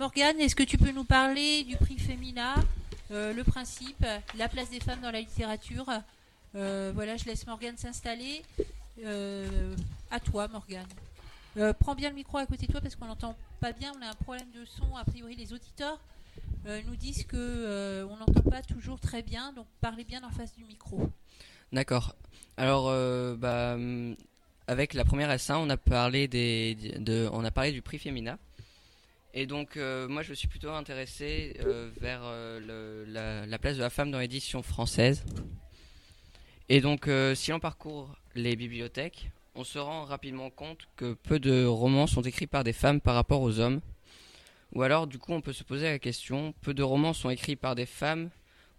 Morgane, est-ce que tu peux nous parler du prix Femina, euh, le principe, la place des femmes dans la littérature Euh, Voilà, je laisse Morgane s'installer. Euh, à toi, Morgane. Prends bien le micro à côté de toi parce qu'on n'entend pas bien. On a un problème de son. A priori, les auditeurs nous disent que on n'entend pas toujours très bien. Donc, parlez bien en face du micro. D'accord. Alors, bah, avec la première S1, on a parlé des, de, on a parlé du prix Femina. Et donc, euh, moi, je me suis plutôt intéressé euh, vers euh, le- la, la place de la femme dans l'édition française. Et donc, si l'on parcourt les bibliothèques, on se rend rapidement compte que peu de romans sont écrits par des femmes par rapport aux hommes. Ou alors, du coup, on peut se poser la question, peu de romans sont écrits par des femmes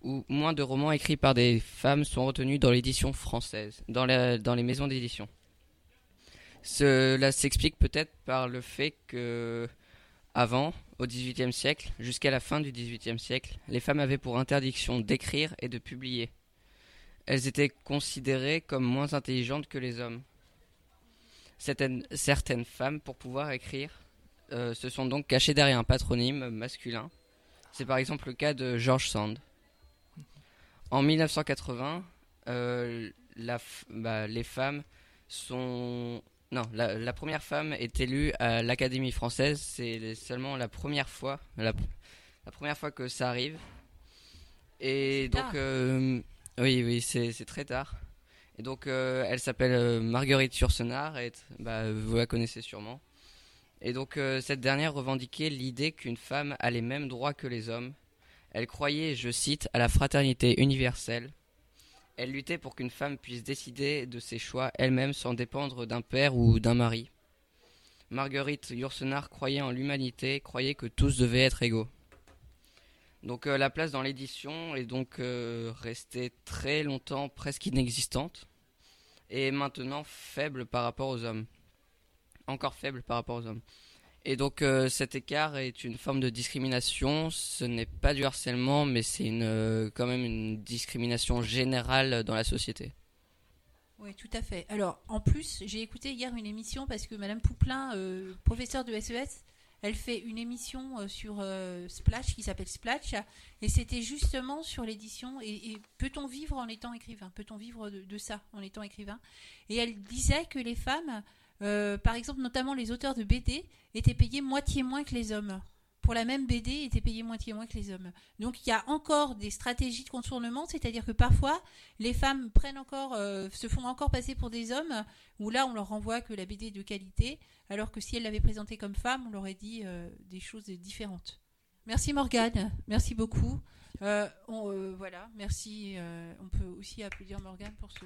ou moins de romans écrits par des femmes sont retenus dans l'édition française, dans les maisons d'édition. Cela s'explique peut-être par le fait que, avant, au XVIIIe siècle, jusqu'à la fin du XVIIIe siècle, les femmes avaient pour interdiction d'écrire et de publier. Elles étaient considérées comme moins intelligentes que les hommes. Certaines, femmes, pour pouvoir écrire, euh, se sont donc cachées derrière un patronyme masculin. C'est par exemple le cas de George Sand. En 1980, euh, bah, les femmes sont... Non, la, la première femme est élue à l'Académie française. C'est seulement la première fois, la, la première fois que ça arrive. Et donc, tard. euh, oui, oui, c'est très tard. Et donc, euh, elle s'appelle euh, Marguerite Yourcenar, et bah, vous la connaissez sûrement. Et donc, euh, cette dernière revendiquait l'idée qu'une femme a les mêmes droits que les hommes. Elle croyait, je cite, à la fraternité universelle. Elle luttait pour qu'une femme puisse décider de ses choix elle-même sans dépendre d'un père ou d'un mari. Marguerite Yourcenar croyait en l'humanité, croyait que tous devaient être égaux. Donc euh, la place dans l'édition est donc euh, restée très longtemps presque inexistante et maintenant faible par rapport aux hommes. Encore faible par rapport aux hommes. Et donc euh, cet écart est une forme de discrimination. Ce n'est pas du harcèlement, mais c'est euh, quand même une discrimination générale dans la société. Oui, tout à fait. Alors, en plus, j'ai écouté hier une émission parce que Madame Pouplin, euh, professeure de SES, elle fait une émission sur Splash qui s'appelle Splash, et c'était justement sur l'édition. Et, peut-on vivre en étant écrivain? Peut-on vivre de ça en étant écrivain? Et elle disait que les femmes, euh, par exemple, notamment les auteurs de BD, étaient payés moitié moins que les hommes. Pour la même BD, étaient payés moitié moins que les hommes. Donc il y a encore des stratégies de contournement, c'est-à-dire que parfois les femmes prennent encore, euh, se font encore passer pour des hommes, où là on leur renvoie que la BD est de qualité, alors que si elle l'avait présentée comme femme, on leur aurait dit euh, des choses différentes. Merci Morgane, merci beaucoup. Voilà, merci. on peut aussi applaudir Morgane pour ce